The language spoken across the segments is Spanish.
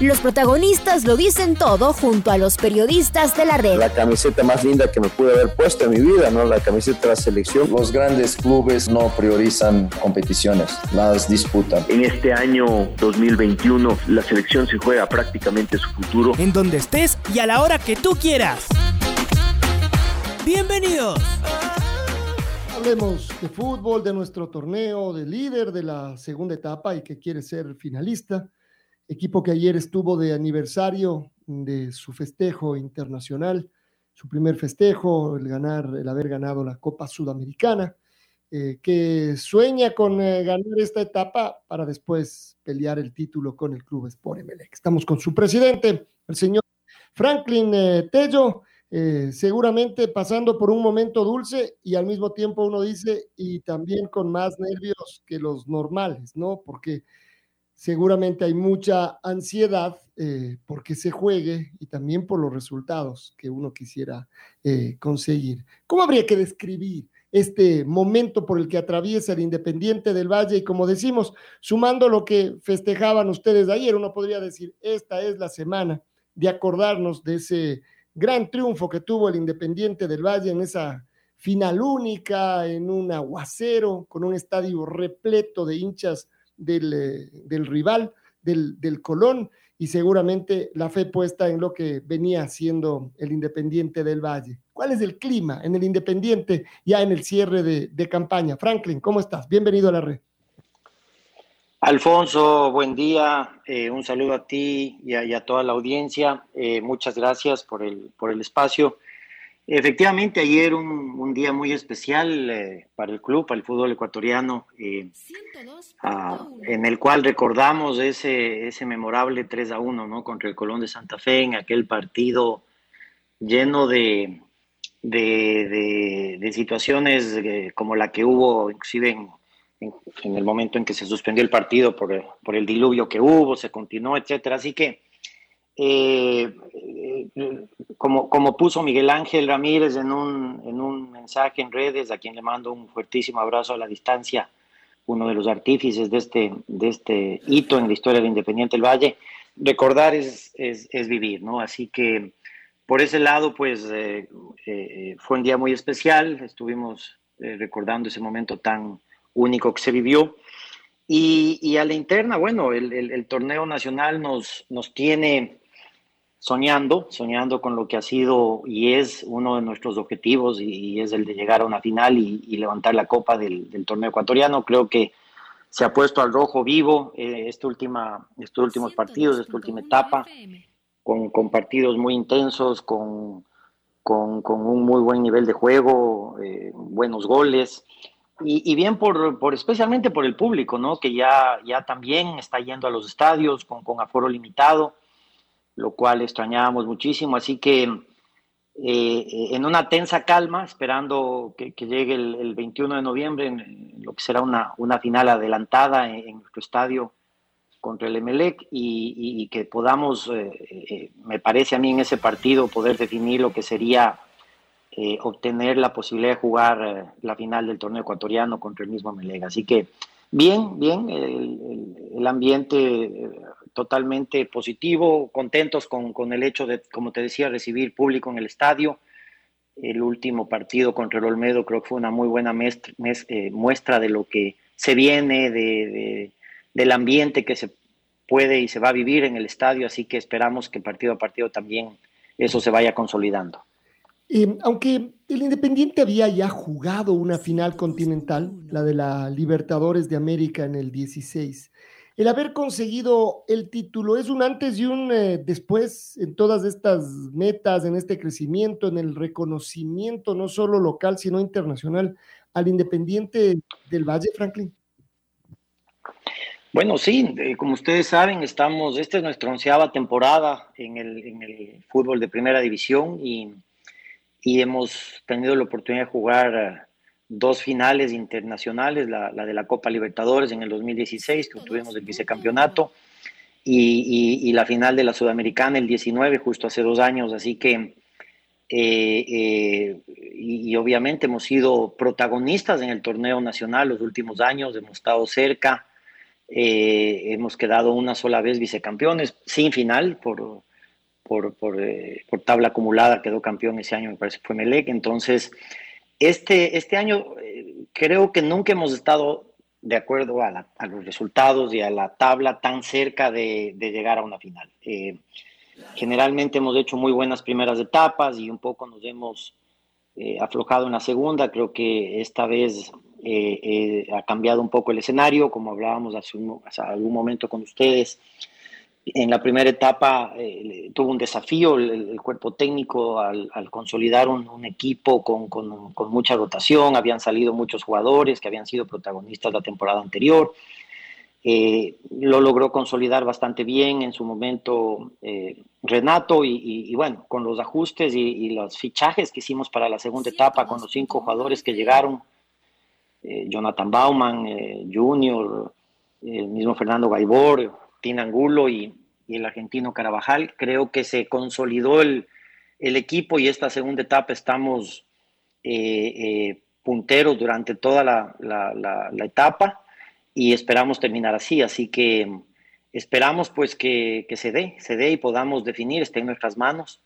Los protagonistas lo dicen todo junto a los periodistas de la red. La camiseta más linda que me pude haber puesto en mi vida, ¿no? La camiseta de la selección. Los grandes clubes no priorizan competiciones, las disputan. En este año 2021 la selección se juega prácticamente su futuro. En donde estés y a la hora que tú quieras. Bienvenidos. Hablemos de fútbol, de nuestro torneo, de líder de la segunda etapa y que quiere ser finalista equipo que ayer estuvo de aniversario de su festejo internacional, su primer festejo, el ganar, el haber ganado la Copa Sudamericana, eh, que sueña con eh, ganar esta etapa para después pelear el título con el Club Sport Emelec. Estamos con su presidente, el señor Franklin eh, Tello, seguramente pasando por un momento dulce y al mismo tiempo uno dice, y también con más nervios que los normales, ¿no? Porque seguramente hay mucha ansiedad eh, porque se juegue y también por los resultados que uno quisiera eh, conseguir. ¿Cómo habría que describir este momento por el que atraviesa el Independiente del Valle? Y como decimos, sumando lo que festejaban ustedes ayer, uno podría decir, esta es la semana de acordarnos de ese gran triunfo que tuvo el Independiente del Valle en esa final única, en un aguacero, con un estadio repleto de hinchas eh, del, rival, del, del, Colón, y seguramente la fe puesta en lo que venía haciendo el Independiente del Valle. ¿Cuál es el clima en el Independiente ya en el cierre de, campaña? Franklin, ¿cómo estás? Bienvenido a la red. Alfonso, buen día. Eh, un saludo a ti y a, toda la audiencia. Eh, muchas gracias por el, por el espacio. Efectivamente, ayer un, día muy especial eh, para el club, para el fútbol ecuatoriano, eh, ah, en el cual recordamos ese, ese memorable 3 a 1 ¿no? contra el Colón de Santa Fe, en aquel partido lleno de, de, situaciones eh, como la que hubo, inclusive en, en, el momento en que se suspendió el partido por, por el diluvio que hubo, se continuó, etcétera. Así que eh, como, como puso Miguel Ángel Ramírez en un, en un mensaje en redes, a quien le mando un fuertísimo abrazo a la distancia, uno de los artífices de este, de este hito en la historia de Independiente del Valle, recordar es, es, vivir, ¿no? Así que por ese lado, pues eh, eh, fue un día muy especial, estuvimos recordando ese momento tan único que se vivió. Y, y a la interna, bueno, el, el, el torneo nacional nos, nos tiene soñando, soñando con lo que ha sido y es uno de nuestros objetivos y, es el de llegar a una final y, levantar la copa del, torneo ecuatoriano. Creo que se ha puesto al rojo vivo eh, este última, estos últimos partidos, esta última etapa, con, con partidos muy intensos, con, con, con, un muy buen nivel de juego, eh, buenos goles. Y, bien por, por, especialmente por el público, ¿no? Que ya, ya también está yendo a los estadios con, con aforo limitado lo cual extrañábamos muchísimo. Así que eh, en una tensa calma, esperando que, llegue el, 21 de noviembre, lo que será una, una final adelantada en, nuestro estadio contra el Emelec y, que podamos, eh, eh, me parece a mí en ese partido, poder definir lo que sería obtener la posibilidad de jugar la final del torneo ecuatoriano contra el mismo Emelec. Así que bien, bien, el ambiente totalmente positivo, contentos con, con, el hecho de, como te decía, recibir público en el estadio. El último partido contra el Olmedo creo que fue una muy buena eh, muestra de lo que se viene, de, del ambiente que se puede y se va a vivir en el estadio, así que esperamos que partido a partido también eso se vaya consolidando. aunque el Independiente había ya jugado una final continental, la de la Libertadores de América en el 16, el haber conseguido el título es un antes y un eh, después en todas estas metas, en este crecimiento, en el reconocimiento no solo local, sino internacional al Independiente del Valle, Franklin. Bueno, sí, como ustedes saben, estamos, esta es nuestra onceava temporada en el, fútbol de primera división y, y hemos tenido la oportunidad de jugar eh, dos finales internacionales, la, de la Copa Libertadores en el 2016, que tuvimos el vicecampeonato, y, la final de la Sudamericana el 19, justo hace dos años, así que, eh, eh, y, obviamente hemos sido protagonistas en el torneo nacional los últimos años, hemos estado cerca, hemos quedado una sola vez vicecampeones, sin final, por, por, por, por, tabla acumulada, quedó campeón ese año, me parece que fue Melec. Entonces, este, este año eh, creo que nunca hemos estado de acuerdo a, los resultados y a la tabla tan cerca de, llegar a una final. Eh, generalmente hemos hecho muy buenas primeras etapas y un poco nos hemos eh, aflojado en la segunda. Creo que esta vez ha cambiado un poco el escenario, como hablábamos hace algún momento con ustedes en la primera etapa eh, tuvo un desafío el, cuerpo técnico al, consolidar un, equipo con, con, mucha rotación. Habían salido muchos jugadores que habían sido protagonistas la temporada anterior. Eh, lo logró consolidar bastante bien en su momento eh, Renato y, bueno, con los ajustes y, los fichajes que hicimos para la segunda etapa con los cinco jugadores que llegaron, Jonathan Bauman, Junior, el mismo Fernando Gaibor, Tina Angulo y, el argentino Carabajal. Creo que se consolidó el, equipo y esta segunda etapa estamos eh, eh, punteros durante toda la, etapa y esperamos terminar así. Así que esperamos pues que, se dé, se dé y podamos definir, esté en nuestras manos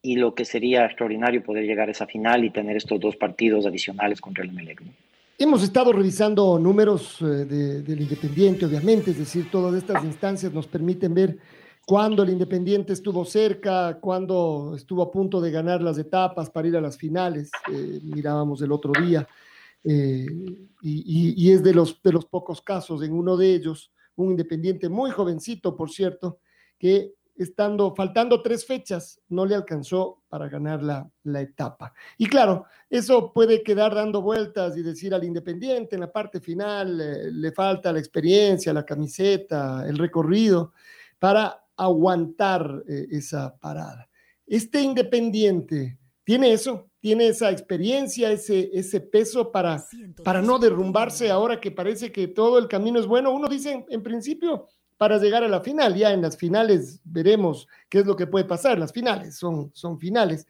y lo que sería extraordinario poder llegar a esa final y tener estos dos partidos adicionales contra el Melec. Hemos estado revisando números eh, del Independiente, obviamente, es decir, todas estas instancias nos permiten ver cuándo el Independiente estuvo cerca, cuándo estuvo a punto de ganar las etapas para ir a las finales, eh, mirábamos el otro día, eh, y, es de los, de los pocos casos, en uno de ellos, un Independiente muy jovencito, por cierto, que estando, faltando tres fechas, no le alcanzó para ganar la, etapa. Y claro, eso puede quedar dando vueltas y decir al Independiente en la parte final eh, le falta la experiencia, la camiseta, el recorrido para aguantar eh, esa parada. Este Independiente tiene eso, tiene esa experiencia, ese, ese peso para, para no derrumbarse ahora que parece que todo el camino es bueno. Uno dice, en principio, para llegar a la final. Ya en las finales veremos qué es lo que puede pasar. Las finales son, son finales.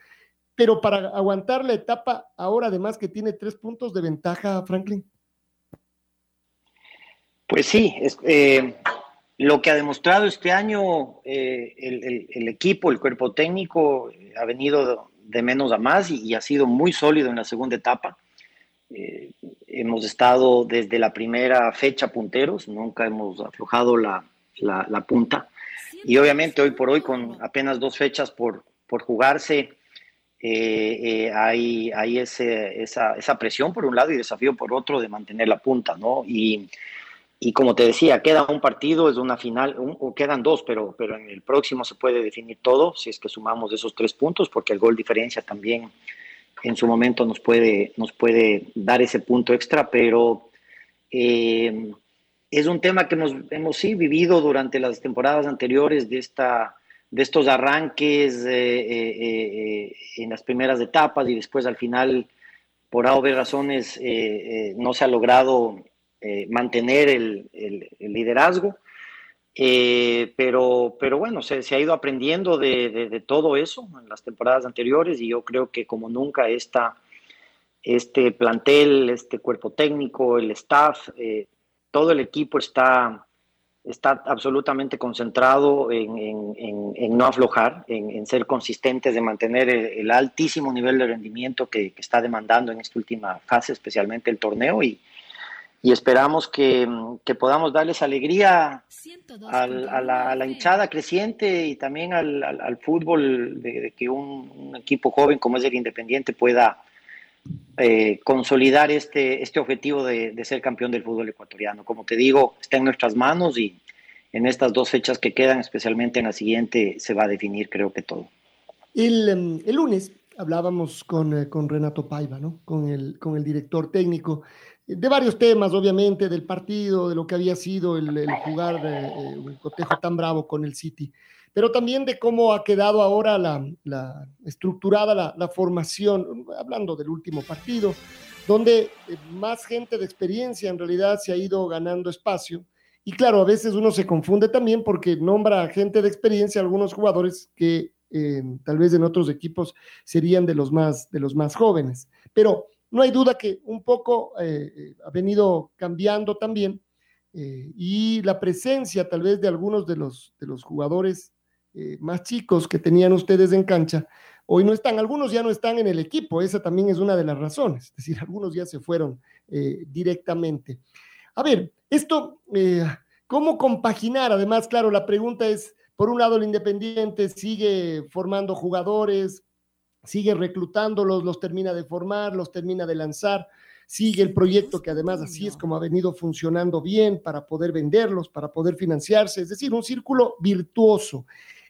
Pero para aguantar la etapa, ahora además que tiene tres puntos de ventaja, Franklin. Pues sí, eh, lo que ha demostrado este año eh, el, equipo, el cuerpo técnico, ha venido de menos a más y, ha sido muy sólido en la segunda etapa. Eh, hemos estado desde la primera fecha punteros, nunca hemos aflojado la, la, punta. Y obviamente hoy por hoy, con apenas dos fechas por, por jugarse, eh, eh, hay, hay ese, esa, esa, presión por un lado y desafío por otro de mantener la punta, ¿no? Y, y como te decía, queda un partido, es una final, o quedan dos, pero, pero en el próximo se puede definir todo si es que sumamos esos tres puntos, porque el gol diferencia también en su momento nos puede, nos puede dar ese punto extra, pero eh, es un tema que hemos, hemos sí vivido durante las temporadas anteriores de, esta, de estos arranques eh, eh, eh, en las primeras etapas y después al final, por A razones, no se ha logrado mantener el, liderazgo. pero, pero bueno, se, se ha ido aprendiendo de, de, todo eso en las temporadas anteriores y yo creo que como nunca esta, este plantel, este cuerpo técnico, el staff, todo el equipo está, está absolutamente concentrado en, no aflojar, en, ser consistentes, de mantener el, altísimo nivel de rendimiento que, está demandando en esta última fase, especialmente el torneo, y, esperamos que, podamos darles alegría a, la, hinchada creciente y también al, fútbol, de, que un, equipo joven como es el Independiente pueda eh, consolidar este, este objetivo de, ser campeón del fútbol ecuatoriano. Como te digo, está en nuestras manos y en estas dos fechas que quedan, especialmente en la siguiente, se va a definir creo que todo. El, em, lunes hablábamos con, eh, con, Renato Paiva, ¿no? con, el, con el director técnico, de varios temas, obviamente, del partido, de lo que había sido el, jugar eh, un cotejo tan bravo con el City. Pero también de cómo ha quedado ahora la, la estructurada la, la, formación, hablando del último partido, donde eh, más gente de experiencia en realidad se ha ido ganando espacio. Y claro, a veces uno se confunde también porque nombra a gente de experiencia, algunos jugadores que eh, tal vez en otros equipos serían de los más, de los más jóvenes. Pero no hay duda que un poco eh, ha venido cambiando también eh, y la presencia tal vez de algunos de los, de los jugadores eh, más chicos que tenían ustedes en cancha, hoy no están, algunos ya no están en el equipo, esa también es una de las razones, es decir, algunos ya se fueron directamente. A ver, esto, ¿cómo compaginar? Además, claro, la pregunta es, por un lado, el Independiente sigue formando jugadores, sigue reclutándolos, los termina de formar, los termina de lanzar, sigue el proyecto que además así es como ha venido funcionando bien para poder venderlos, para poder financiarse, es decir, un círculo virtuoso.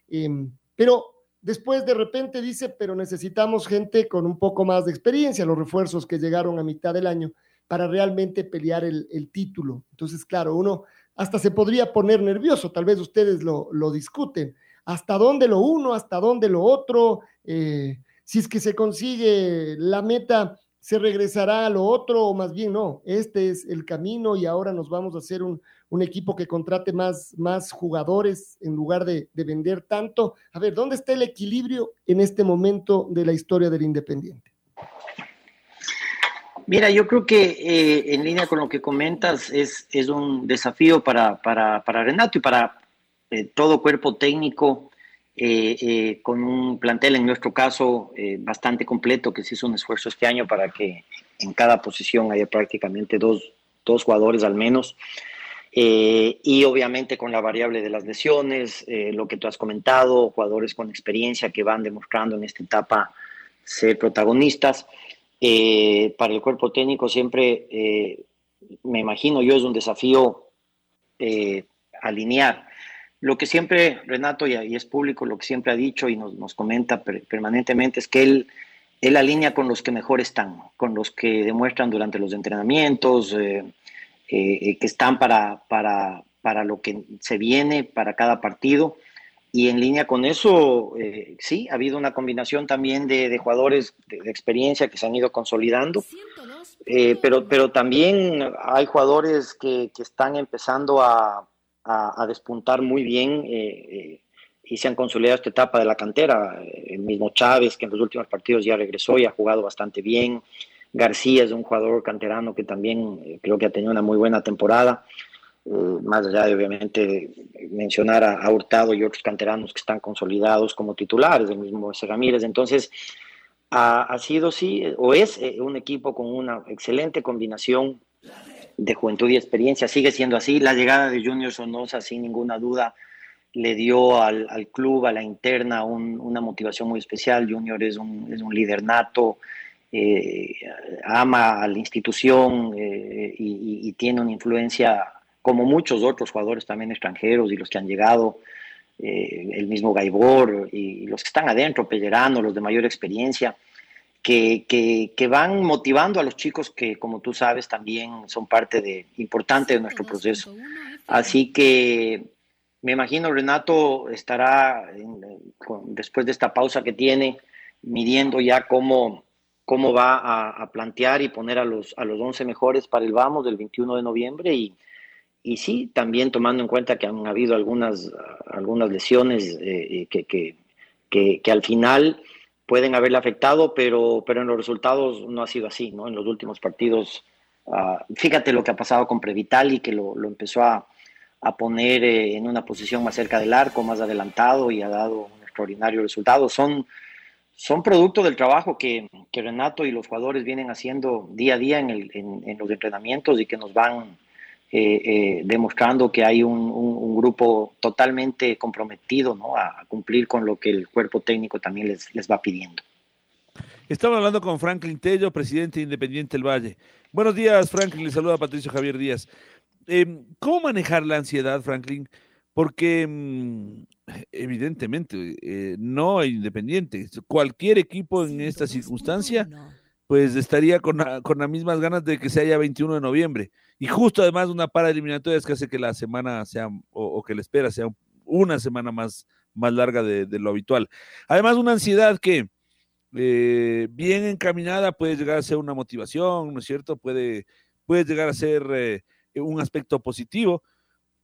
Em, pero después de repente dice, pero necesitamos gente con un poco más de experiencia, los refuerzos que llegaron a mitad del año para realmente pelear el, título. Entonces, claro, uno hasta se podría poner nervioso, tal vez ustedes lo, discuten. ¿Hasta dónde lo uno? ¿Hasta dónde lo otro? Eh, si es que se consigue la meta, se regresará a lo otro o más bien no, este es el camino y ahora nos vamos a hacer un, equipo que contrate más, más jugadores en lugar de, vender tanto. A ver, ¿dónde está el equilibrio en este momento de la historia del Independiente? Mira, yo creo que eh, en línea con lo que comentas es, es un desafío para, para, Renato y para eh, todo cuerpo técnico eh, con un plantel, en nuestro caso, bastante completo, que se hizo un esfuerzo este año para que en cada posición haya prácticamente dos, dos jugadores al menos. Y obviamente con la variable de las lesiones, lo que tú has comentado, jugadores con experiencia que van demostrando en esta etapa ser protagonistas. para el cuerpo técnico siempre, me imagino yo, es un desafío alinear lo que siempre, Renato, y, es público, lo que siempre ha dicho y nos, comenta permanentemente es que él, él alinea con los que mejor están, con los que demuestran durante los entrenamientos, eh, eh, que están para, para, para, lo que se viene, para cada partido. Y en línea con eso, eh, sí, ha habido una combinación también de, jugadores de, experiencia que se han ido consolidando, pero, pero también hay jugadores que, que están empezando a, a, despuntar muy bien eh, eh, y se han consolidado esta etapa de la cantera. El mismo Chávez, que en los últimos partidos ya regresó y ha jugado bastante bien. García es un jugador canterano que también eh, creo que ha tenido una muy buena temporada. más allá de obviamente mencionar a, Hurtado y otros canteranos que están consolidados como titulares, el mismo ese Ramírez. Entonces, ha, sido sí, o es un equipo con una excelente combinación de juventud y experiencia. Sigue siendo así. La llegada de Junior Sonosa, sin ninguna duda, le dio al, club, a la interna, una motivación muy especial. Junior es un, es un líder nato, eh, ama a la institución eh, y, tiene una influencia, como muchos otros jugadores también extranjeros y los que han llegado. Eh, el mismo Gaibor y los que están adentro, Pellerano, los de mayor experiencia, que, que, van motivando a los chicos que, como tú sabes, también son parte de, importante de nuestro proceso. Así que me imagino Renato estará, después de esta pausa que tiene, midiendo ya cómo, cómo va a, plantear y poner a los, a los 11 mejores para el Vamos del 21 de noviembre y, y sí, también tomando en cuenta que han habido algunas, algunas lesiones eh, que, que, que, que al final pueden haberle afectado, pero, pero en los resultados no ha sido así, ¿no? En los últimos partidos, ah, fíjate lo que ha pasado con Previtali, que lo, lo empezó a, a poner eh, en una posición más cerca del arco, más adelantado y ha dado un extraordinario resultado. Son, son producto del trabajo que, que Renato y los jugadores vienen haciendo día a día en, el, en, los entrenamientos y que nos van eh, eh, demostrando que hay un, grupo totalmente comprometido ¿no? a, cumplir con lo que el cuerpo técnico también les, les va pidiendo. Estamos hablando con Franklin Tello, presidente Independiente del Valle. Buenos días, Franklin. Le saluda Patricio Javier Díaz. Em, ¿Cómo manejar la ansiedad, Franklin? Porque mm, evidentemente eh, no Independiente. Cualquier equipo en esta circunstancia, pues estaría con, con las mismas ganas de que se haya 21 de noviembre. Y justo además una para eliminatorias que hace que la semana sea, o, que la espera sea una semana más, más larga de, lo habitual. Además, una ansiedad que eh, bien encaminada puede llegar a ser una motivación, ¿no es cierto? Puede, puede llegar a ser eh, un aspecto positivo,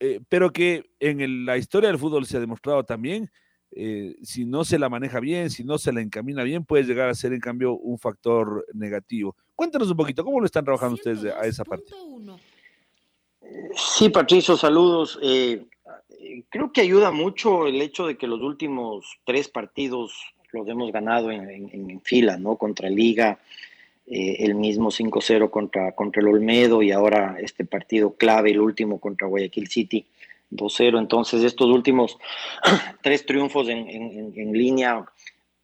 eh, pero que en la historia del fútbol se ha demostrado también, si no se la maneja bien, si no se la encamina bien, puede llegar a ser en cambio un factor negativo. Cuéntanos un poquito, ¿cómo lo están trabajando ustedes a esa parte? Sí, Patricio, saludos. Eh, creo que ayuda mucho el hecho de que los últimos tres partidos los hemos ganado en, fila, ¿no? Contra Liga, eh, el mismo 5-0 contra, contra el Olmedo y ahora este partido clave, el último contra Guayaquil City, 2-0. Entonces, estos últimos tres triunfos en, línea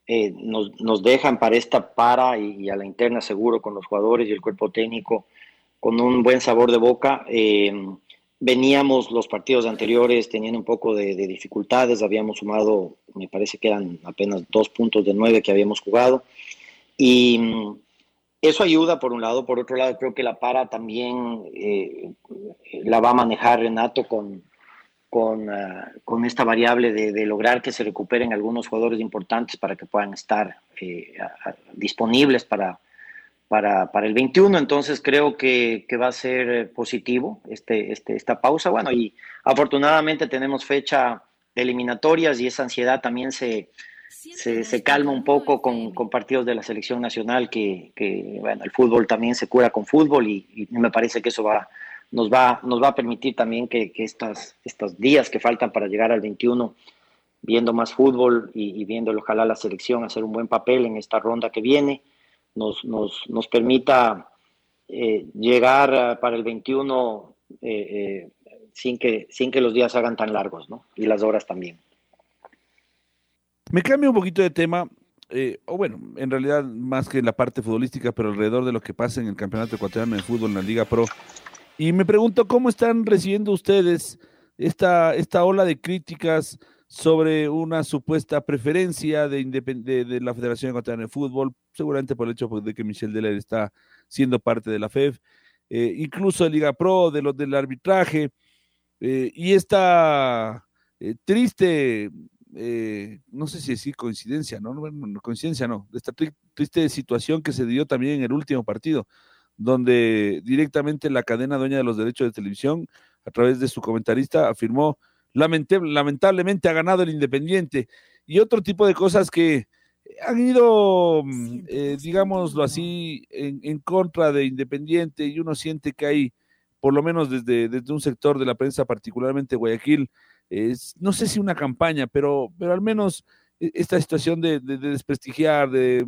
eh, nos, dejan para esta para y, a la interna seguro con los jugadores y el cuerpo técnico con un buen sabor de boca. Eh, veníamos los partidos anteriores teniendo un poco de, dificultades, habíamos sumado, me parece que eran apenas dos puntos de nueve que habíamos jugado. Y eso ayuda por un lado, por otro lado creo que la para también eh, la va a manejar Renato con, con, ah, con esta variable de, lograr que se recuperen algunos jugadores importantes para que puedan estar eh, disponibles para, para, para el 21, entonces creo que, que, va a ser positivo este, este, esta pausa. Bueno, y afortunadamente tenemos fecha de eliminatorias y esa ansiedad también se, se, se calma un poco con, con, partidos de la selección nacional, que, que, bueno, el fútbol también se cura con fútbol y, y, me parece que eso va, nos, va, nos va a permitir también que, que estas, estos días que faltan para llegar al 21 viendo más fútbol y, y viendo ojalá la selección hacer un buen papel en esta ronda que viene, nos, nos, nos permita eh, llegar para el 21 eh, eh, sin, que, sin que los días hagan tan largos, ¿no? Y las horas también. Me cambio un poquito de tema, o bueno, en realidad más que la parte futbolística, pero alrededor de lo que pasa en el Campeonato Ecuatoriano de Fútbol en la Liga Pro. Y me pregunto cómo están recibiendo ustedes esta, esta ola de críticas sobre una supuesta preferencia de, la Federación Ecuatoriana de Fútbol, seguramente por el hecho de que Michel Deller está siendo parte de la FEF, eh, incluso de Liga Pro, de los del arbitraje, eh, y esta eh, triste, no sé si es coincidencia, ¿no? no coincidencia no, esta triste situación que se dio también en el último partido, donde directamente la cadena dueña de los derechos de televisión, a través de su comentarista, afirmó lamentablemente ha ganado el Independiente y otro tipo de cosas que han ido, mm, eh, digámoslo así, en, contra de Independiente y uno siente que hay, por lo menos desde, desde un sector de la prensa, particularmente Guayaquil, no sé si una campaña, pero, pero al menos e, esta situación de, desprestigiar, de,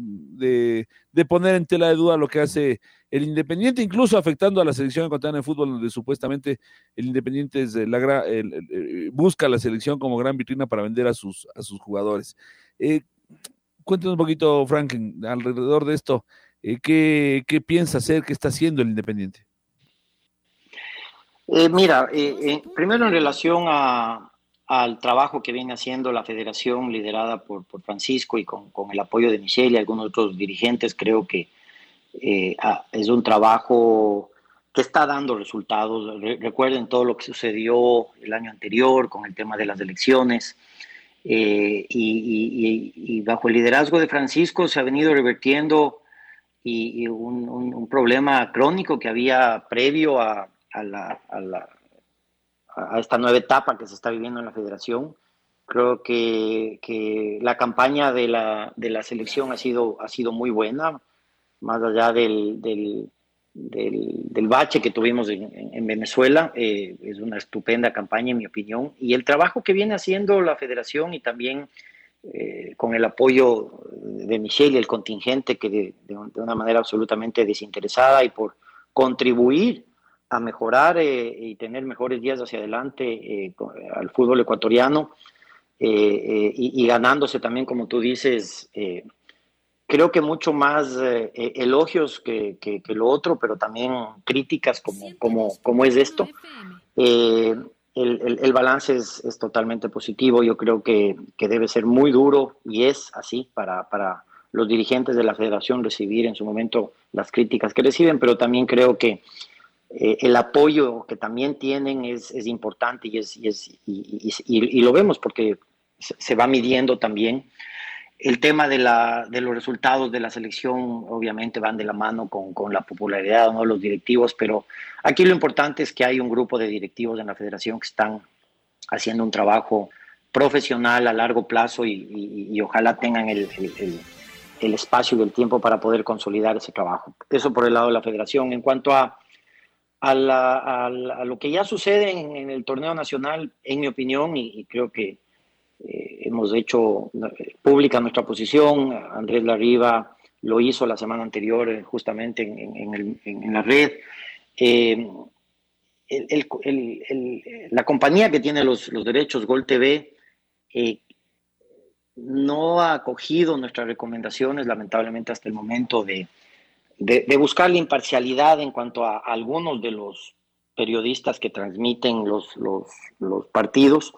de, poner en tela de duda lo que hace el Independiente, incluso afectando a la selección ecuatoriana de fútbol, donde supuestamente el Independiente es la, busca la selección como gran vitrina para vender a sus, jugadores. Eh, cuéntenos un poquito, Franklin, alrededor de esto, eh, ¿qué, ¿qué, piensa hacer, qué está haciendo el Independiente? Eh, mira, primero en relación a, al trabajo que viene haciendo la federación liderada por, Francisco y con, el apoyo de Michelle y algunos otros dirigentes, creo que eh, es un trabajo que está dando resultados. recuerden todo lo que sucedió el año anterior con el tema de las elecciones. Eh, y, bajo el liderazgo de Francisco se ha venido revertiendo y, un, problema crónico que había previo a, la, a, esta nueva etapa que se está viviendo en la federación. Creo que, que la campaña de la, de la selección ha sido, ha sido muy buena más allá del, del, bache que tuvimos en, en Venezuela. Eh, es una estupenda campaña, en mi opinión. Y el trabajo que viene haciendo la federación y también eh, con el apoyo de Michelle y el contingente, que de, de, una manera absolutamente desinteresada y por contribuir a mejorar eh, y tener mejores días hacia adelante al fútbol ecuatoriano y, y, ganándose también, como tú dices, creo que mucho más eh, eh, elogios que, que, lo otro, pero también críticas como, como, como es esto. Eh, el, el, balance es, es, totalmente positivo. Yo creo que, que, debe ser muy duro y es así para, para los dirigentes de la federación recibir en su momento las críticas que reciben, pero también creo que el apoyo que también tienen es, es importante y, es, y, es y, y, lo vemos porque se va midiendo también. El tema de, la, de los resultados de la selección obviamente van de la mano con, con la popularidad de ¿no? los directivos, pero aquí lo importante es que hay un grupo de directivos en la federación que están haciendo un trabajo profesional a largo plazo y, y, ojalá tengan el, el, el, espacio y el tiempo para poder consolidar ese trabajo. Eso por el lado de la federación. En cuanto a, a, la, a, lo que ya sucede en, en, el torneo nacional, en mi opinión, y, y creo que eh, hemos hecho eh, pública nuestra posición. Andrés Larriba lo hizo la semana anterior eh, justamente en, la red. la compañía que tiene los, derechos Gol TV no ha acogido nuestras recomendaciones, lamentablemente hasta el momento, de, buscar la imparcialidad en cuanto a, algunos de los periodistas que transmiten los, los partidos.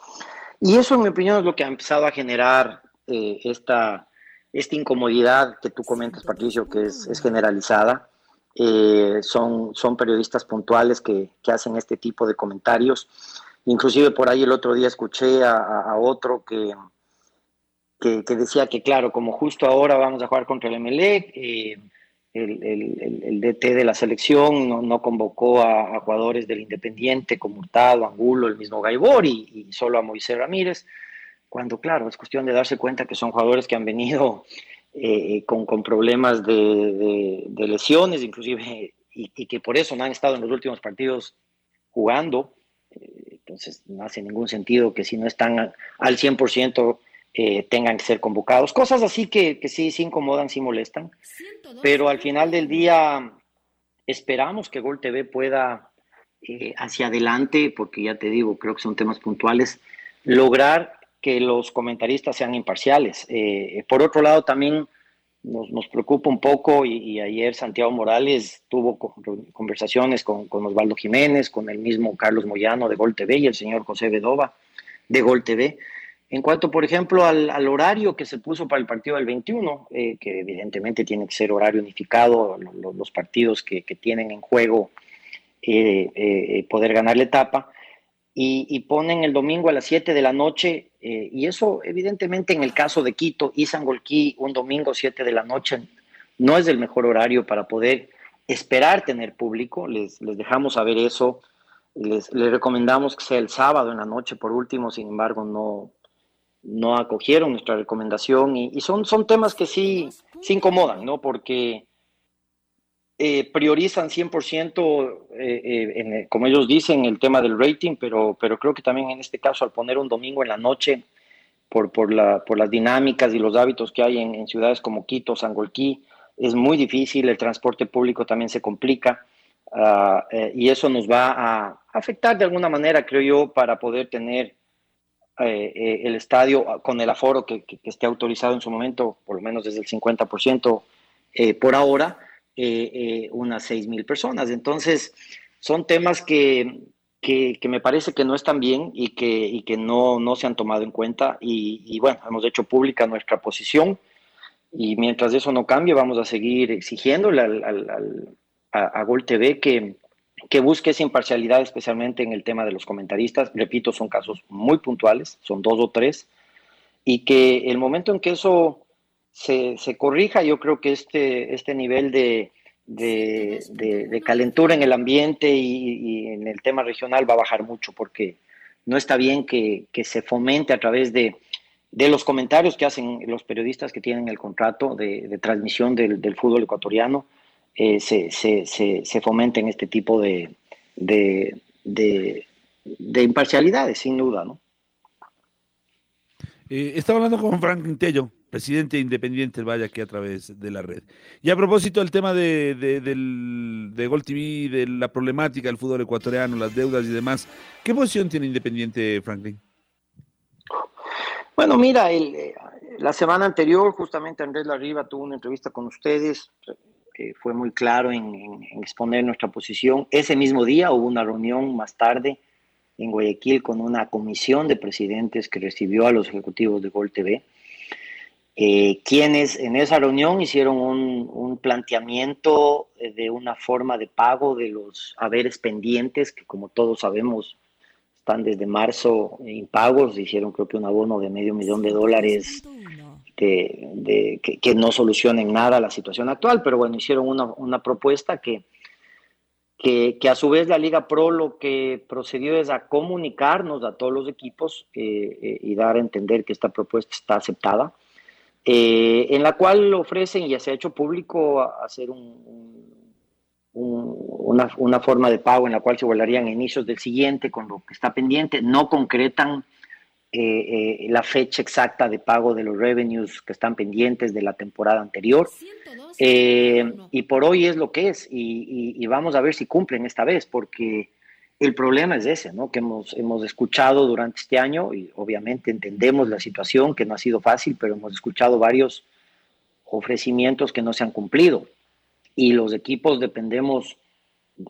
Y eso, en mi opinión, es lo que ha empezado a generar eh, esta, esta incomodidad que tú comentas, Patricio, que es, generalizada. Eh, son, son periodistas puntuales que, hacen este tipo de comentarios. Inclusive por ahí el otro día escuché a, otro que, que, decía que, claro, como justo ahora vamos a jugar contra el MLE, eh, el, DT de la selección no, convocó a, jugadores del Independiente como Hurtado, Angulo, el mismo Gaibor y, solo a Moisés Ramírez, cuando claro, es cuestión de darse cuenta que son jugadores que han venido eh, con, problemas de, lesiones, inclusive, y, que por eso no han estado en los últimos partidos jugando. Eh, entonces, no hace ningún sentido que si no están al 100% eh, tengan que ser convocados. Cosas así que, que sí, sí incomodan, sí molestan. Pero al final del día esperamos que Gol TV pueda eh, hacia adelante, porque ya te digo, creo que son temas puntuales, lograr que los comentaristas sean imparciales. Eh, por otro lado, también nos, nos preocupa un poco, y, ayer Santiago Morales tuvo conversaciones con, con, Osvaldo Jiménez, con el mismo Carlos Moyano de Gol TV y el señor José Bedova de Gol TV, en cuanto, por ejemplo, al, horario que se puso para el partido del 21, eh, que evidentemente tiene que ser horario unificado, los partidos que, tienen en juego eh, eh, poder ganar la etapa, y, ponen el domingo a las 7 de la noche, y eso evidentemente en el caso de Quito y Sangolquí, un domingo 7 de la noche, no es el mejor horario para poder esperar tener público, les, dejamos saber eso, les recomendamos que sea el sábado en la noche por último, sin embargo no no acogieron nuestra recomendación y, son, son temas que sí, sí incomodan, ¿no? Porque eh, priorizan 100%, eh, eh, como ellos dicen, el tema del rating, pero, pero creo que también en este caso al poner un domingo en la noche, por, por, la, por las dinámicas y los hábitos que hay en, ciudades como Quito, Sangolquí, es muy difícil, el transporte público también se complica ah, y eso nos va a afectar de alguna manera, creo yo, para poder tener eh, eh, el estadio con el aforo que, esté autorizado en su momento, por lo menos desde el 50% eh, por ahora, unas 6 mil personas. Entonces, son temas que, que, me parece que no están bien y que, y que no, no se han tomado en cuenta. Y, bueno, hemos hecho pública nuestra posición y mientras eso no cambie, vamos a seguir exigiéndole al, a, a Gol TV que, que busque esa imparcialidad, especialmente en el tema de los comentaristas. Repito, son casos muy puntuales, son dos o tres, y que el momento en que eso se, corrija, yo creo que este, este nivel de, de, calentura en el ambiente y, en el tema regional va a bajar mucho, porque no está bien que, se fomente a través de, los comentarios que hacen los periodistas que tienen el contrato de, transmisión del, del fútbol ecuatoriano, eh, se, se, se, fomenten este tipo de, de, de, imparcialidades, sin duda. ¿no? Eh, estaba hablando con Franklin Tello, presidente independiente Valle, aquí a través de la red. Y a propósito del tema de, de, del, de Gol TV, de la problemática del fútbol ecuatoriano, las deudas y demás, ¿qué posición tiene Independiente, Franklin? Bueno, mira, el, eh, la semana anterior justamente Andrés Larriba tuvo una entrevista con ustedes, fue muy claro en, exponer nuestra posición. Ese mismo día hubo una reunión más tarde en Guayaquil con una comisión de presidentes que recibió a los ejecutivos de Gol TV, eh, quienes en esa reunión hicieron un, un, planteamiento de una forma de pago de los haberes pendientes, que como todos sabemos están desde marzo impagos, hicieron creo que un abono de medio millón de dólares de, que, no solucionen nada la situación actual, pero bueno, hicieron una, propuesta que, que, a su vez la Liga Pro lo que procedió es a comunicarnos a todos los equipos eh, eh, y dar a entender que esta propuesta está aceptada, eh, en la cual ofrecen, y ya se ha hecho público, hacer un una, una, forma de pago en la cual se volarían inicios del siguiente con lo que está pendiente, no concretan eh, eh, la fecha exacta de pago de los revenues que están pendientes de la temporada anterior. Eh, y por hoy es lo que es, y, vamos a ver si cumplen esta vez, porque el problema es ese, ¿no? Que hemos, hemos escuchado durante este año, y obviamente entendemos la situación, que no ha sido fácil, pero hemos escuchado varios ofrecimientos que no se han cumplido y los equipos dependemos,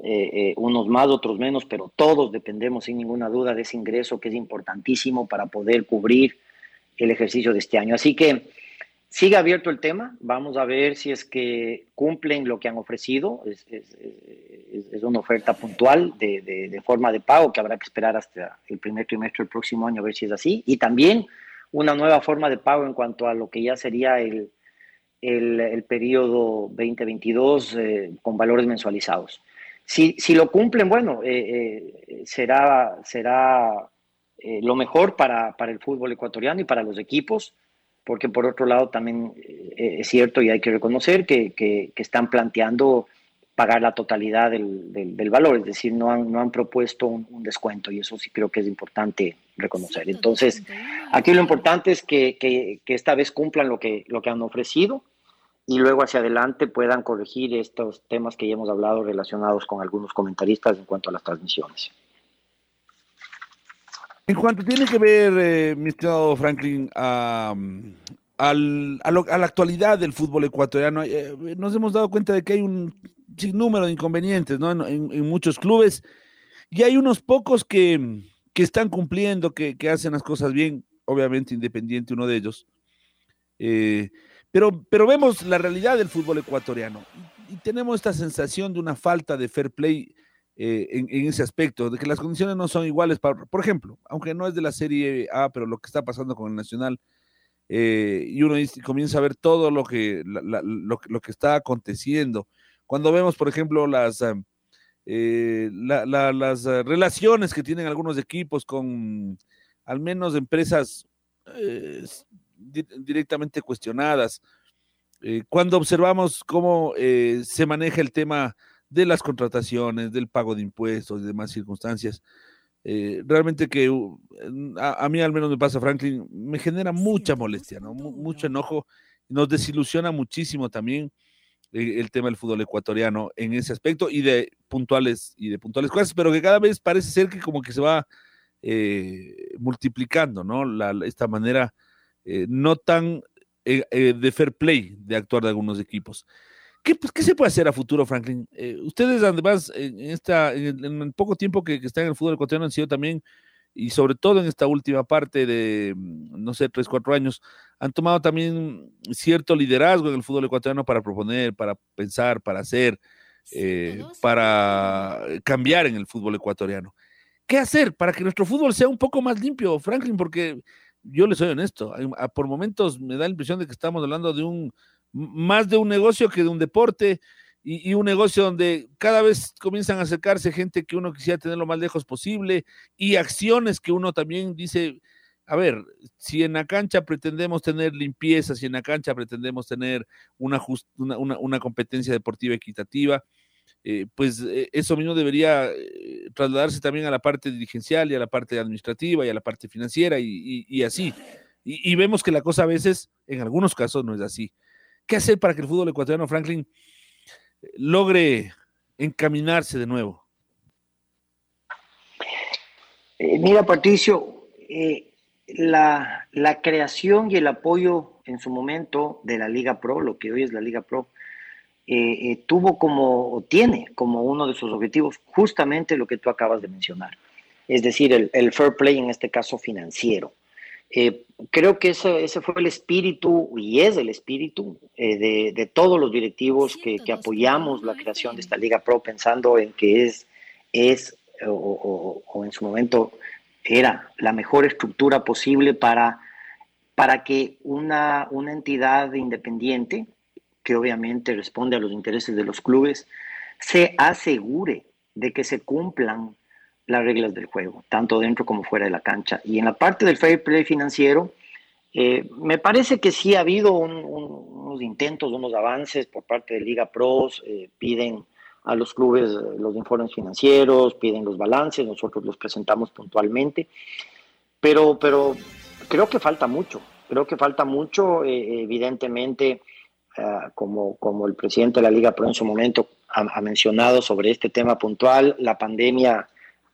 eh, eh, unos más, otros menos, pero todos dependemos sin ninguna duda de ese ingreso que es importantísimo para poder cubrir el ejercicio de este año. Así que sigue abierto el tema, vamos a ver si es que cumplen lo que han ofrecido, es, una oferta puntual de, de, forma de pago que habrá que esperar hasta el primer trimestre del próximo año a ver si es así, y también una nueva forma de pago en cuanto a lo que ya sería el, el, periodo 2022 eh, con valores mensualizados. Si, si, lo cumplen, bueno, eh, eh, será, será lo mejor para, para, el fútbol ecuatoriano y para los equipos, porque por otro lado también es cierto y hay que reconocer que, que, están planteando pagar la totalidad del, del, valor, es decir, no han, no han propuesto un, un, descuento y eso sí creo que es importante reconocer. Entonces, aquí lo importante es que, que, que esta vez cumplan lo que, lo que han ofrecido y luego hacia adelante puedan corregir estos temas que ya hemos hablado relacionados con algunos comentaristas en cuanto a las transmisiones. En cuanto tiene que ver, eh, mi estimado Franklin, a, la actualidad del fútbol ecuatoriano, eh, nos hemos dado cuenta de que hay un sinnúmero de inconvenientes ¿no? en, muchos clubes y hay unos pocos que, están cumpliendo, que, hacen las cosas bien, obviamente Independiente uno de ellos. Eh, pero, pero vemos la realidad del fútbol ecuatoriano y, tenemos esta sensación de una falta de fair play eh, en, ese aspecto, de que las condiciones no son iguales. Para, por ejemplo, aunque no es de la Serie A, pero lo que está pasando con el Nacional, eh, y uno comienza a ver todo lo que, lo, que está aconteciendo. Cuando vemos, por ejemplo, las, eh, las relaciones que tienen algunos equipos con al menos empresas directamente cuestionadas. Eh, cuando observamos cómo eh, se maneja el tema de las contrataciones, del pago de impuestos y demás circunstancias, eh, realmente que a, mí al menos me pasa, Franklin, me genera mucha molestia, ¿no? mucho enojo, nos desilusiona muchísimo también el tema del fútbol ecuatoriano en ese aspecto y de puntuales y de puntuales cosas, pero que cada vez parece ser que como que se va multiplicando, ¿no? La, esta manera eh, no tan eh, eh, de fair play de actuar de algunos equipos. ¿Qué, pues, ¿Qué, se puede hacer a futuro, Franklin? ustedes, además, en, esta, en el, poco tiempo que, están en el fútbol ecuatoriano, han sido también, y sobre todo en esta última parte de, no sé, tres, cuatro años, han tomado también cierto liderazgo en el fútbol ecuatoriano para proponer, para pensar, para hacer, para cambiar en el fútbol ecuatoriano. ¿Qué hacer para que nuestro fútbol sea un poco más limpio, Franklin? Porque yo le soy honesto, por momentos me da la impresión de que estamos hablando de un más de un negocio que de un deporte y, un negocio donde cada vez comienzan a acercarse gente que uno quisiera tener lo más lejos posible y acciones que uno también dice, a ver, si en la cancha pretendemos tener limpieza, si en la cancha pretendemos tener una, una competencia deportiva equitativa, eh, pues eh, eso mismo debería eh, trasladarse también a la parte dirigencial y a la parte administrativa y a la parte financiera y, así. Y, vemos que la cosa a veces, en algunos casos, no es así. ¿Qué hacer para que el fútbol ecuatoriano, Franklin, logre encaminarse de nuevo? mira, Patricio, la, la creación y el apoyo en su momento de la Liga Pro, lo que hoy es la Liga Pro, eh, eh, tuvo como, o tiene como uno de sus objetivos justamente lo que tú acabas de mencionar, es decir, el, fair play en este caso financiero. Eh, creo que ese, ese, fue el espíritu y es el espíritu de, de, todos los directivos que, que, apoyamos la creación de esta Liga Pro pensando en que es, es o, o, en su momento era la mejor estructura posible para, para que una, una entidad independiente, que obviamente responde a los intereses de los clubes, se asegure de que se cumplan las reglas del juego, tanto dentro como fuera de la cancha. Y en la parte del fair play financiero, eh, me parece que sí ha habido unos intentos, unos avances por parte de Liga Pros, eh, piden a los clubes eh, los informes financieros, piden los balances, nosotros los presentamos puntualmente, pero, pero creo que falta mucho, creo que falta mucho, evidentemente, como, como el presidente de la Liga Pro en su momento ha, mencionado sobre este tema puntual, la pandemia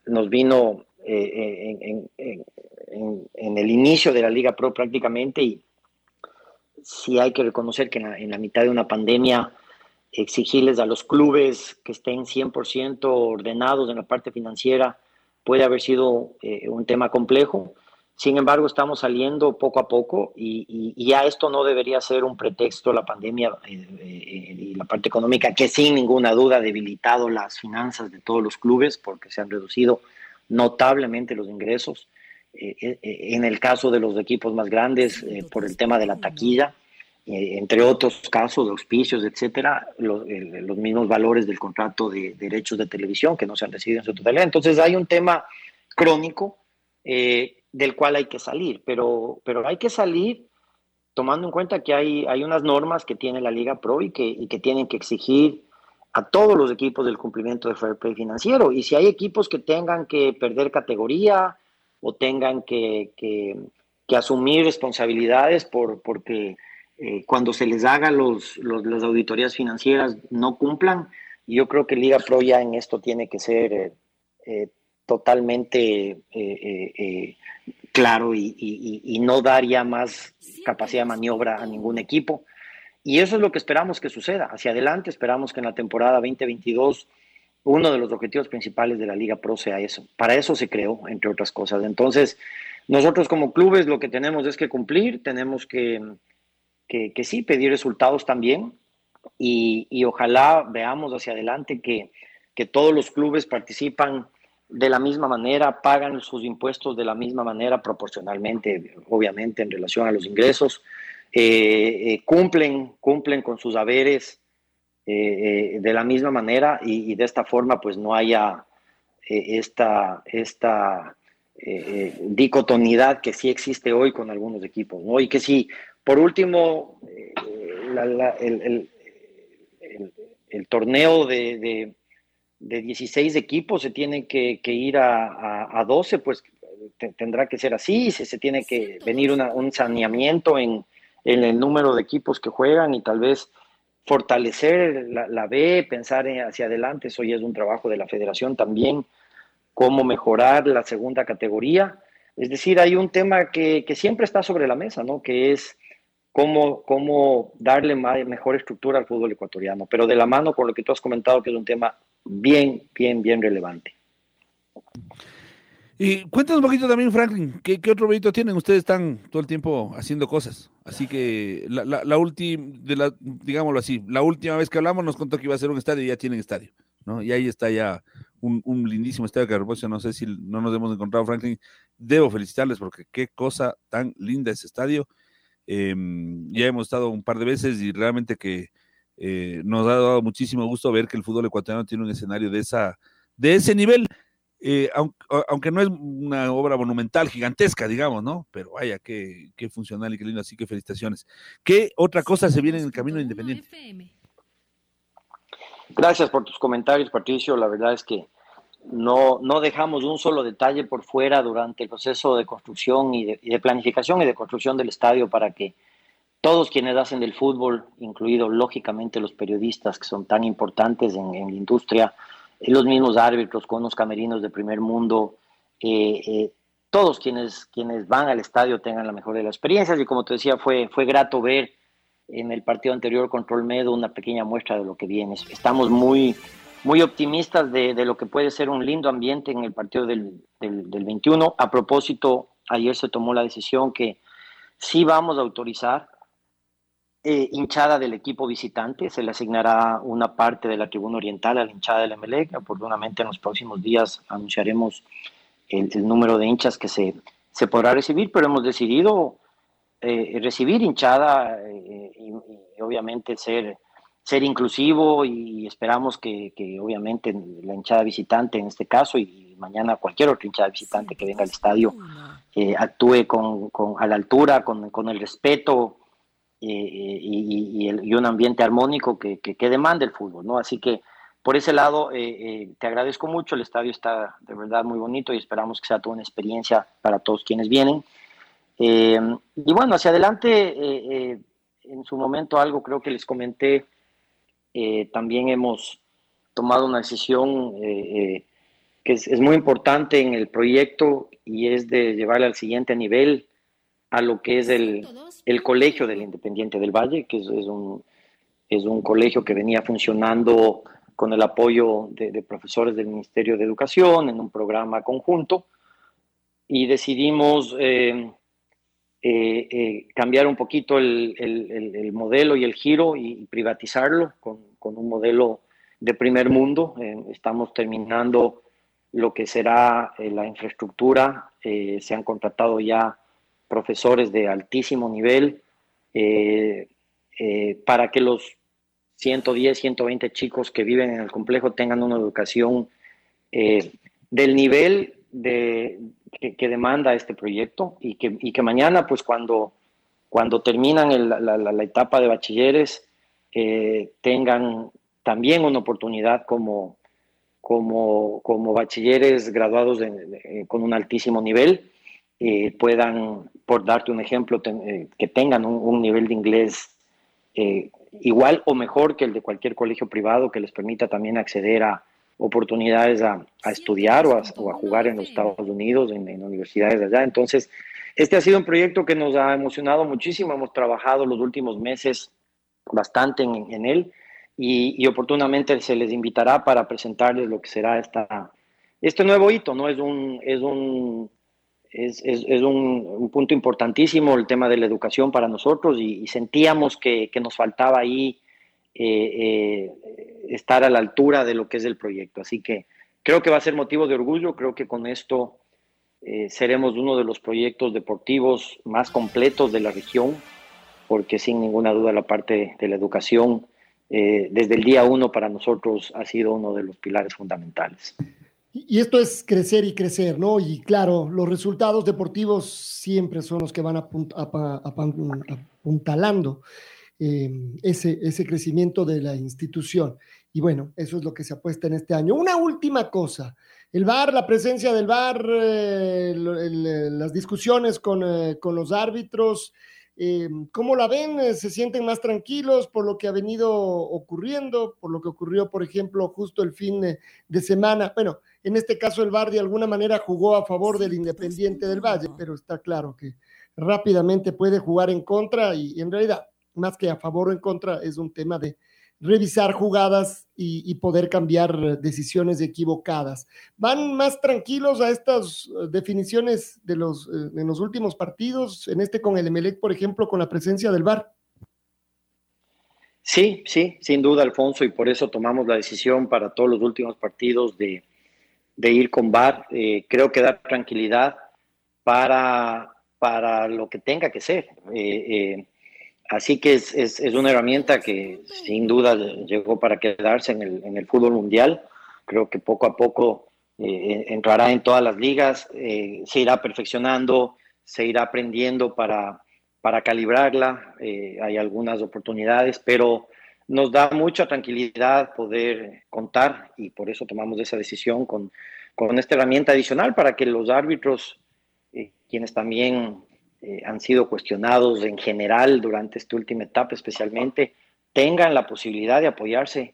nos vino en, en, el inicio de la Liga Pro prácticamente y sí hay que reconocer que en la, mitad de una pandemia exigirles a los clubes que estén 100% ordenados en la parte financiera puede haber sido eh, un tema complejo. Sin embargo, estamos saliendo poco a poco y, ya esto no debería ser un pretexto, la pandemia eh, eh, y la parte económica, que sin ninguna duda ha debilitado las finanzas de todos los clubes porque se han reducido notablemente los ingresos. Eh, eh, en el caso de los equipos más grandes, eh, por el tema de la taquilla, entre otros casos de auspicios, etcétera, los, mismos valores del contrato de derechos de televisión que no se han recibido en su totalidad. Entonces hay un tema crónico del cual hay que salir, pero, pero hay que salir tomando en cuenta que hay, hay unas normas que tiene la Liga Pro y que, que tienen que exigir a todos los equipos del cumplimiento de fair play financiero. Y si hay equipos que tengan que perder categoría, o tengan que, asumir responsabilidades por, porque eh, cuando se les haga los, las auditorías financieras no cumplan. Yo creo que Liga Pro ya en esto tiene que ser eh, eh, totalmente claro y, y, no dar ya más capacidad de maniobra a ningún equipo. Y eso es lo que esperamos que suceda. Hacia adelante esperamos que en la temporada 2022 uno de los objetivos principales de la Liga Pro sea eso. Para eso se creó, entre otras cosas. Entonces, nosotros como clubes lo que tenemos es que cumplir, tenemos que, que, sí, pedir resultados también y, y, ojalá veamos hacia adelante que, que todos los clubes participan de la misma manera, pagan sus impuestos de la misma manera proporcionalmente, obviamente en relación a los ingresos, eh, eh, cumplen, cumplen con sus haberes eh, de la misma manera y, de esta forma pues no haya esta, esta dicotonidad que sí existe hoy con algunos equipos, ¿no? Y que si, por último, el, torneo de, de, 16 equipos se tiene que, ir a, a, 12, pues tendrá que ser así, se, se tiene que venir un saneamiento en, en el número de equipos que juegan y tal vez fortalecer la, B, pensar hacia adelante, eso ya es un trabajo de la federación también, cómo mejorar la segunda categoría. Es decir, hay un tema que, siempre está sobre la mesa, ¿no? Que es cómo, cómo darle mejor estructura al fútbol ecuatoriano, pero de la mano con lo que tú has comentado, que es un tema bien, bien, bien relevante. Y cuéntanos un poquito también, Franklin, ¿qué, otro proyecto tienen? Ustedes están todo el tiempo haciendo cosas. Así que la, la, última, la, digámoslo así, la última vez que hablamos nos contó que iba a ser un estadio y ya tienen estadio, ¿no? Y ahí está ya un, lindísimo estadio que a no sé si no nos hemos encontrado, Franklin. Debo felicitarles porque qué cosa tan linda ese estadio. Em, ya hemos estado un par de veces y realmente que eh, nos ha dado muchísimo gusto ver que el fútbol ecuatoriano tiene un escenario de, esa, de ese nivel. Eh, aunque, no es una obra monumental, gigantesca, digamos, ¿no? Pero vaya, qué, qué funcional y qué lindo, así que felicitaciones. ¿Qué otra cosa se viene en el camino independiente? Gracias por tus comentarios, Patricio. La verdad es que no, no dejamos un solo detalle por fuera durante el proceso de construcción y de, planificación y de construcción del estadio para que todos quienes hacen del fútbol, incluidos lógicamente los periodistas que son tan importantes en, en la industria, los mismos árbitros con los camerinos de primer mundo, eh, eh, todos quienes, quienes van al estadio tengan la mejor de las experiencias y como te decía, fue, fue grato ver en el partido anterior contra Olmedo una pequeña muestra de lo que viene. Estamos muy, muy optimistas de, de lo que puede ser un lindo ambiente en el partido del, del, del 21. A propósito, ayer se tomó la decisión que sí vamos a autorizar eh, hinchada del equipo visitante, se le asignará una parte de la tribuna oriental a la hinchada del Emelec. Oportunamente en los próximos días anunciaremos el, número de hinchas que se, se podrá recibir, pero hemos decidido eh, recibir hinchada eh, y, obviamente ser, ser inclusivo y esperamos que, que, obviamente la hinchada visitante en este caso y mañana cualquier otra hinchada visitante que venga al estadio eh, actúe con, con, a la altura, con, con el respeto y, un ambiente armónico que, que, que demanda el fútbol, ¿no? Así que por ese lado, eh, eh, te agradezco mucho, el estadio está de verdad muy bonito y esperamos que sea toda una experiencia para todos quienes vienen. Eh, y bueno, hacia adelante, en su momento algo creo que les comenté, también hemos tomado una decisión que es, muy importante en el proyecto y es de llevarle al siguiente nivel a lo que es el, el Colegio del Independiente del Valle, que es, un, es un colegio que venía funcionando con el apoyo de, profesores del Ministerio de Educación en un programa conjunto y decidimos eh, eh, eh, cambiar un poquito el, modelo y el giro y, privatizarlo con, un modelo de primer mundo. estamos terminando lo que será la infraestructura, se han contratado ya profesores de altísimo nivel para que los 110, 120 chicos que viven en el complejo tengan una educación eh, del nivel de, que, demanda este proyecto y que, y que, mañana, pues cuando, cuando terminan la, etapa de bachilleres, eh, tengan también una oportunidad como, como, como bachilleres graduados con un altísimo nivel, eh, puedan, por darte un ejemplo, que tengan un, un, nivel de inglés igual o mejor que el de cualquier colegio privado que les permita también acceder a oportunidades a, estudiar o a, jugar en los Estados Unidos, en, universidades de allá. Entonces, este ha sido un proyecto que nos ha emocionado muchísimo. Hemos trabajado los últimos meses bastante en, él y, oportunamente se les invitará para presentarles lo que será esta, este nuevo hito. No es un, es un es, un, punto importantísimo el tema de la educación para nosotros y, sentíamos que, nos faltaba ahí eh, eh, estar a la altura de lo que es el proyecto. Así que creo que va a ser motivo de orgullo, creo que con esto eh, seremos uno de los proyectos deportivos más completos de la región, porque sin ninguna duda la parte de la educación desde el día uno para nosotros ha sido uno de los pilares fundamentales. Y esto es crecer y crecer, ¿no? Y claro, los resultados deportivos siempre son los que van apuntalando em, ese, ese crecimiento de la institución. Y bueno, eso es lo que se apuesta en este año. Una última cosa, el VAR, la presencia del VAR, eh, las discusiones con, eh, con los árbitros, eh, ¿Cómo la ven? Eh, ¿Se sienten más tranquilos por lo que ha venido ocurriendo, por lo que ocurrió, por ejemplo, justo el fin de, semana? Bueno, en este caso el VAR de alguna manera jugó a favor del Independiente del Valle, pero está claro que rápidamente puede jugar en contra y en realidad, más que a favor o en contra, es un tema de, revisar jugadas y, poder cambiar decisiones equivocadas. ¿Van más tranquilos a estas eh, definiciones de los, eh, en los últimos partidos, en este con el Emelec, por ejemplo, con la presencia del VAR? Sí, sí, sin duda, Alfonso, y por eso tomamos la decisión para todos los últimos partidos de, ir con VAR. Eh, creo que da tranquilidad para, para lo que tenga que ser. Así que es, es, es, una herramienta que sin duda llegó para quedarse en el, en el fútbol mundial. Creo que poco a poco eh, entrará en todas las ligas, eh, se irá perfeccionando, se irá aprendiendo para, para calibrarla. Eh, hay algunas oportunidades, pero nos da mucha tranquilidad poder contar y por eso tomamos esa decisión con, con esta herramienta adicional para que los árbitros, quienes también eh, han sido cuestionados en general durante esta última etapa especialmente, tengan la posibilidad de apoyarse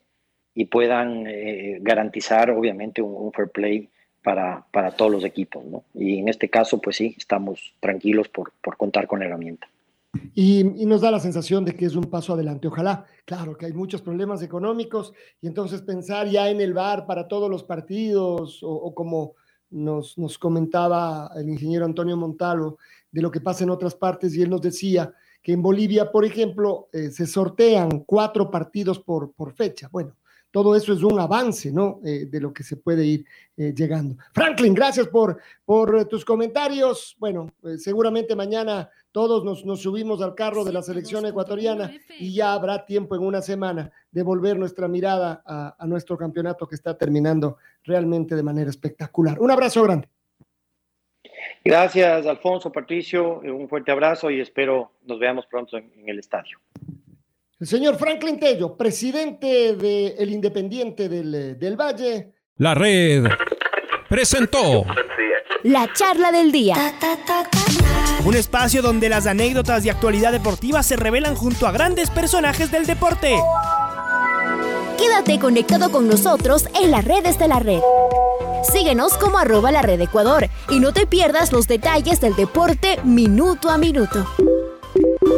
y puedan eh, garantizar obviamente un, fair play para, para, todos los equipos. ¿no? Y en este caso, pues sí, estamos tranquilos por, por contar con la herramienta. Y, nos da la sensación de que es un paso adelante. Ojalá, claro que hay muchos problemas económicos y entonces pensar ya en el bar para todos los partidos o, como nos, nos, comentaba el ingeniero Antonio Montalvo, de lo que pasa en otras partes y él nos decía que en Bolivia, por ejemplo, eh, se sortean cuatro partidos por, por fecha. Bueno, todo eso es un avance, ¿no? Eh, de lo que se puede ir eh, llegando. Franklin, gracias por, por tus comentarios. Bueno, seguramente mañana todos nos, nos, subimos al carro de la selección ecuatoriana y ya habrá tiempo en una semana de volver nuestra mirada a, a nuestro campeonato que está terminando realmente de manera espectacular. Un abrazo grande. Gracias, Alfonso, Patricio, un fuerte abrazo y espero nos veamos pronto en, en el estadio. El señor Franklin Tello, presidente del de Independiente del, del Valle. La red presentó la charla del día. Un espacio donde las anécdotas de actualidad deportiva se revelan junto a grandes personajes del deporte. Quédate conectado con nosotros en las redes de la red. Síguenos como arroba la red Ecuador y no te pierdas los detalles del deporte minuto a minuto.